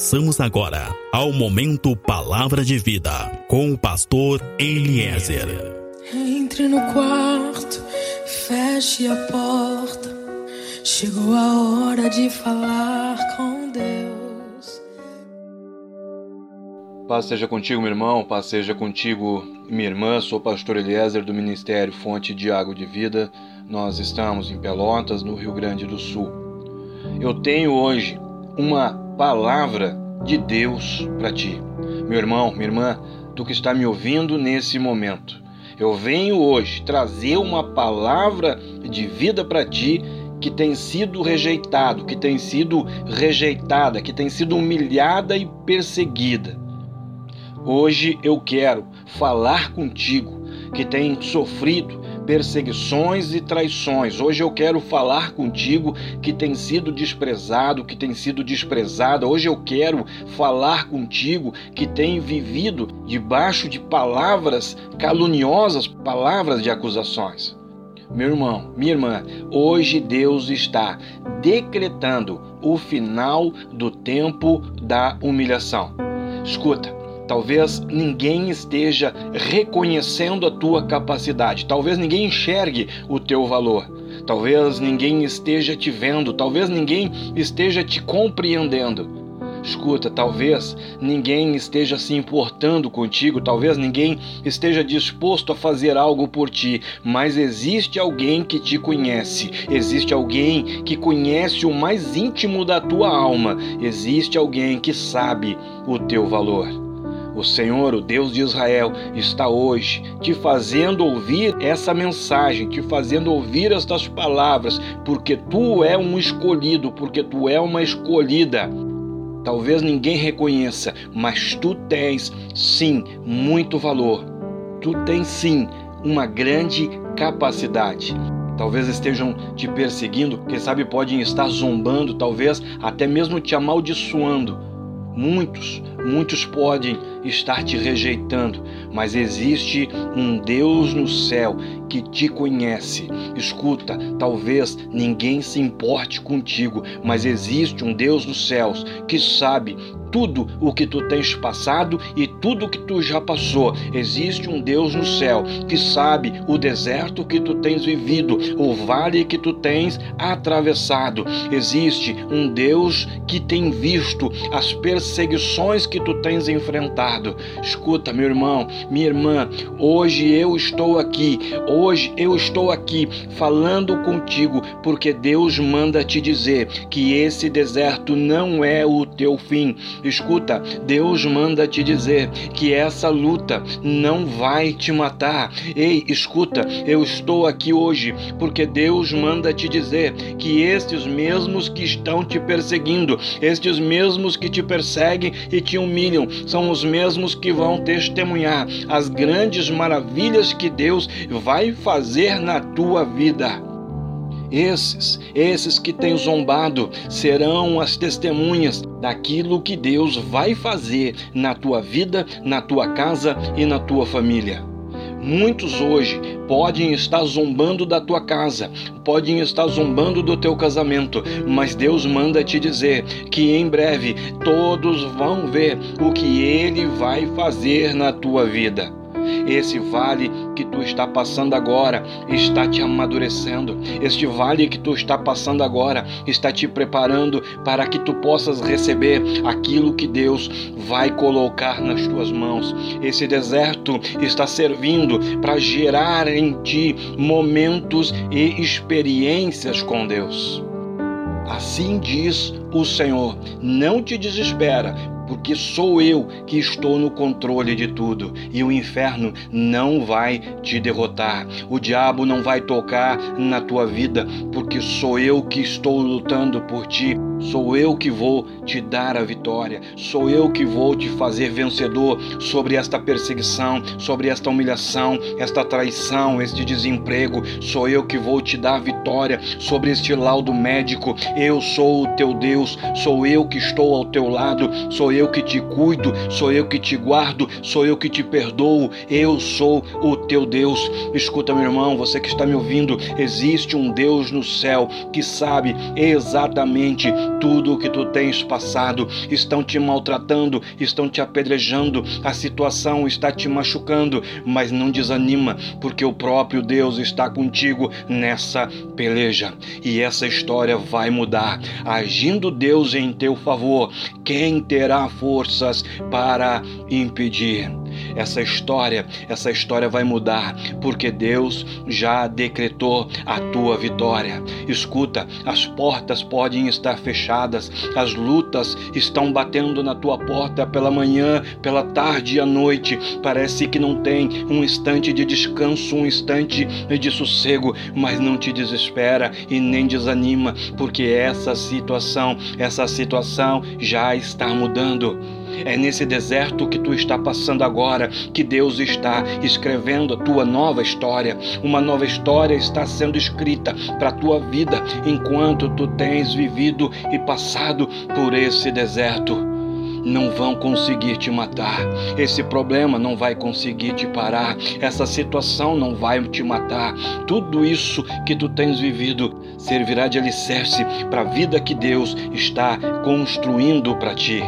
Passamos agora ao momento Palavra de Vida com o pastor Eliezer. Entre no quarto, feche a porta. Chegou a hora de falar com Deus. Paz seja contigo, meu irmão, paz seja contigo, minha irmã. Sou o pastor Eliezer do Ministério Fonte de Água de Vida. Nós estamos em Pelotas, no Rio Grande do Sul. Eu tenho hoje uma palavra de Deus para ti. Meu irmão, minha irmã, tu que está me ouvindo nesse momento. Eu venho hoje trazer uma palavra de vida para ti que tem sido rejeitado, que tem sido rejeitada, que tem sido humilhada e perseguida. Hoje eu quero falar contigo que tem sofrido perseguições e traições. Hoje eu quero falar contigo que tem sido desprezado, que tem sido desprezada. Hoje eu quero falar contigo que tem vivido debaixo de palavras caluniosas, palavras de acusações. Meu irmão, minha irmã, hoje Deus está decretando o final do tempo da humilhação. Escuta, Talvez ninguém esteja reconhecendo a tua capacidade, talvez ninguém enxergue o teu valor, talvez ninguém esteja te vendo, talvez ninguém esteja te compreendendo. Escuta, talvez ninguém esteja se importando contigo, talvez ninguém esteja disposto a fazer algo por ti, mas existe alguém que te conhece, existe alguém que conhece o mais íntimo da tua alma, existe alguém que sabe o teu valor. O Senhor, o Deus de Israel, está hoje te fazendo ouvir essa mensagem, te fazendo ouvir estas palavras, porque tu é um escolhido, porque tu é uma escolhida. Talvez ninguém reconheça, mas tu tens sim muito valor. Tu tens sim uma grande capacidade. Talvez estejam te perseguindo, quem sabe podem estar zombando, talvez até mesmo te amaldiçoando Muitos, muitos podem estar te rejeitando, mas existe um Deus no céu que te conhece. Escuta, talvez ninguém se importe contigo, mas existe um Deus nos céus que sabe tudo o que tu tens passado e tudo o que tu já passou. Existe um Deus no céu que sabe o deserto que tu tens vivido, o vale que tu tens atravessado. Existe um Deus que tem visto as perseguições que tu tens enfrentado. Escuta, meu irmão, minha irmã, hoje eu estou aqui, hoje eu estou aqui falando contigo porque Deus manda te dizer que esse deserto não é o teu fim. Escuta, Deus manda te dizer que essa luta não vai te matar. Ei, escuta, eu estou aqui hoje porque Deus manda te dizer que estes mesmos que estão te perseguindo, estes mesmos que te perseguem e te humilham, são os mesmos que vão testemunhar as grandes maravilhas que Deus vai fazer na tua vida. Esses, esses que têm zombado, serão as testemunhas daquilo que Deus vai fazer na tua vida, na tua casa e na tua família. Muitos hoje podem estar zombando da tua casa, podem estar zombando do teu casamento, mas Deus manda te dizer que em breve todos vão ver o que Ele vai fazer na tua vida. Esse vale que tu está passando agora está te amadurecendo. Este vale que tu está passando agora está te preparando para que tu possas receber aquilo que Deus vai colocar nas tuas mãos. Esse deserto está servindo para gerar em ti momentos e experiências com Deus. Assim diz o Senhor: não te desespera, porque sou eu que estou no controle de tudo e o inferno não vai te derrotar. O diabo não vai tocar na tua vida, porque sou eu que estou lutando por ti. Sou eu que vou te dar a vitória, sou eu que vou te fazer vencedor sobre esta perseguição, sobre esta humilhação, esta traição, este desemprego. Sou eu que vou te dar a vitória sobre este laudo médico. Eu sou o teu Deus, sou eu que estou ao teu lado, sou eu eu que te cuido, sou eu que te guardo, sou eu que te perdoo, eu sou o teu Deus. Escuta, meu irmão, você que está me ouvindo, existe um Deus no céu que sabe exatamente tudo o que tu tens passado. Estão te maltratando, estão te apedrejando, a situação está te machucando, mas não desanima, porque o próprio Deus está contigo nessa peleja. E essa história vai mudar. Agindo Deus em teu favor, quem terá forças para impedir? Essa história, essa história vai mudar, porque Deus já decretou a tua vitória. Escuta, as portas podem estar fechadas, as lutas estão batendo na tua porta pela manhã, pela tarde e à noite. Parece que não tem um instante de descanso, um instante de sossego, mas não te desespera e nem desanima, porque essa situação, essa situação já está mudando. É nesse deserto que tu está passando agora que Deus está escrevendo a tua nova história. Uma nova história está sendo escrita para a tua vida enquanto tu tens vivido e passado por esse deserto não vão conseguir te matar. Esse problema não vai conseguir te parar. Essa situação não vai te matar. Tudo isso que tu tens vivido servirá de alicerce para a vida que Deus está construindo para ti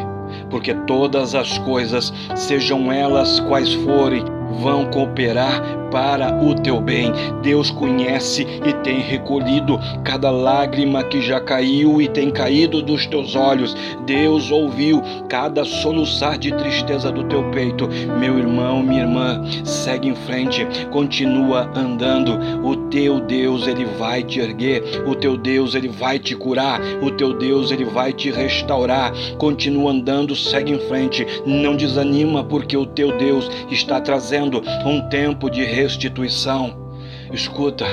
porque todas as coisas, sejam elas quais forem, vão cooperar para o teu bem. Deus conhece e tem recolhido cada lágrima que já caiu e tem caído dos teus olhos. Deus ouviu cada soluçar de tristeza do teu peito. Meu irmão, minha irmã, segue em frente, continua andando. O teu Deus, ele vai te erguer. O teu Deus, ele vai te curar. O teu Deus, ele vai te restaurar. Continua andando, segue em frente. Não desanima, porque o teu Deus está trazendo um tempo de restituição. Escuta,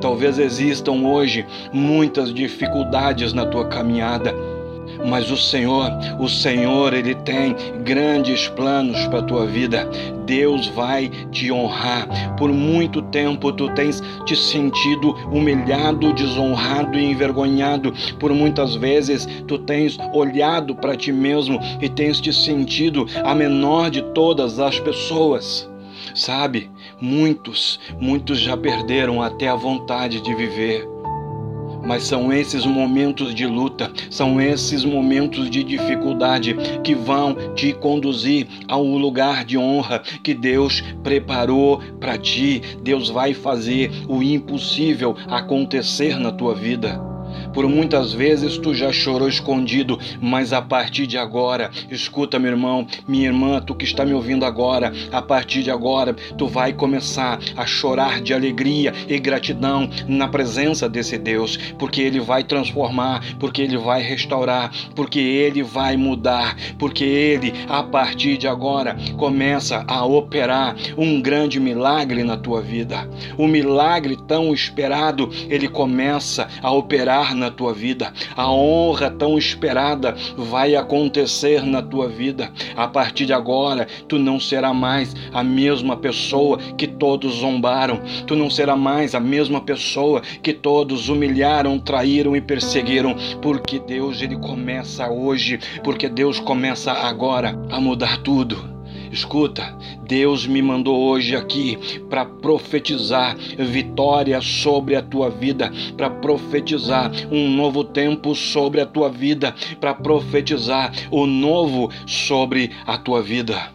talvez existam hoje muitas dificuldades na tua caminhada, mas o Senhor, o Senhor, ele tem grandes planos para a tua vida. Deus vai te honrar. Por muito tempo tu tens te sentido humilhado, desonrado e envergonhado. Por muitas vezes tu tens olhado para ti mesmo e tens te sentido a menor de todas as pessoas. Sabe, muitos, muitos já perderam até a vontade de viver. Mas são esses momentos de luta, são esses momentos de dificuldade que vão te conduzir ao lugar de honra que Deus preparou para ti. Deus vai fazer o impossível acontecer na tua vida. Por muitas vezes tu já chorou escondido, mas a partir de agora, escuta, meu irmão, minha irmã, tu que está me ouvindo agora, a partir de agora, tu vai começar a chorar de alegria e gratidão na presença desse Deus, porque ele vai transformar, porque ele vai restaurar, porque ele vai mudar, porque ele, a partir de agora, começa a operar um grande milagre na tua vida. O milagre tão esperado, ele começa a operar na tua vida. A honra tão esperada vai acontecer na tua vida. A partir de agora, tu não será mais a mesma pessoa que todos zombaram. Tu não será mais a mesma pessoa que todos humilharam, traíram e perseguiram, porque Deus ele começa hoje, porque Deus começa agora a mudar tudo. Escuta, Deus me mandou hoje aqui para profetizar vitória sobre a tua vida, para profetizar um novo tempo sobre a tua vida, para profetizar o novo sobre a tua vida.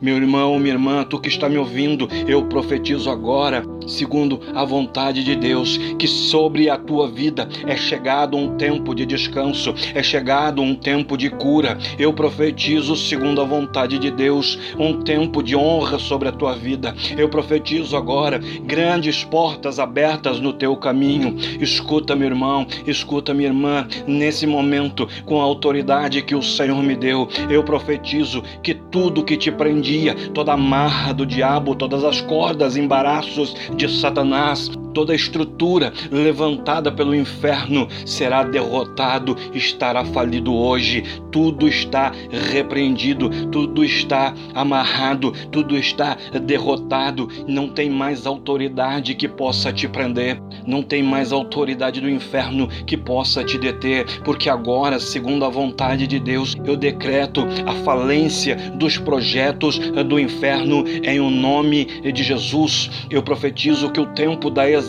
Meu irmão, minha irmã, tu que está me ouvindo, eu profetizo agora, segundo a vontade de Deus, que sobre a tua vida é chegado um tempo de descanso, é chegado um tempo de cura. Eu profetizo, segundo a vontade de Deus, um tempo de honra sobre a tua vida. Eu profetizo agora grandes portas abertas no teu caminho. Escuta, meu irmão, escuta, minha irmã, nesse momento, com a autoridade que o Senhor me deu, eu profetizo que tudo que te prendia, toda a marra do diabo, todas as cordas, embaraços de Satanás, toda estrutura levantada pelo inferno será derrotado, estará falido hoje. Tudo está repreendido, tudo está amarrado, tudo está derrotado. Não tem mais autoridade que possa te prender, não tem mais autoridade do inferno que possa te deter, porque agora, segundo a vontade de Deus, eu decreto a falência dos projetos do inferno em o nome de Jesus. Eu profetizo que o tempo da exaltação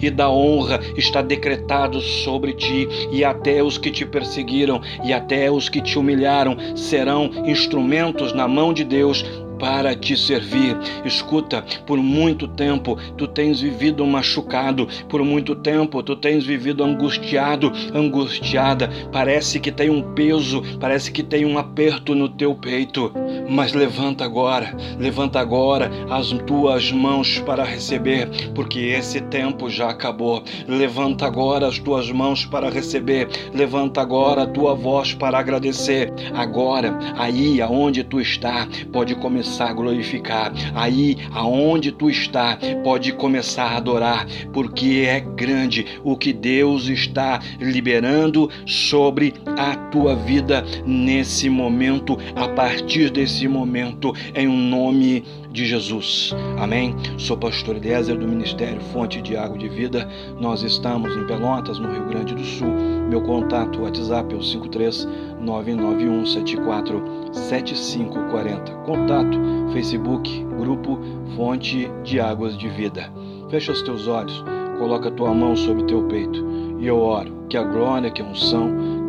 e da honra está decretado sobre ti, e até os que te perseguiram e até os que te humilharam serão instrumentos na mão de Deus para te servir. Escuta, por muito tempo tu tens vivido machucado, por muito tempo tu tens vivido angustiado, angustiada. Parece que tem um peso, parece que tem um aperto no teu peito. Mas levanta agora, levanta agora as tuas mãos para receber, porque esse tempo já acabou. Levanta agora as tuas mãos para receber, levanta agora a tua voz para agradecer. Agora, aí aonde tu está, pode começar a glorificar. Aí aonde tu está, pode começar a adorar, porque é grande o que Deus está liberando sobre a tua vida nesse momento, a partir desse momento, em um nome de Jesus. Amém? Sou pastor Eliezer do Ministério Fonte de Água de Vida. Nós estamos em Pelotas, no Rio Grande do Sul. Meu contato WhatsApp é o 53 991 74 7540. Contato Facebook, grupo Fonte de Águas de Vida. Fecha os teus olhos, coloca a tua mão sobre teu peito e eu oro que a glória, que a unção,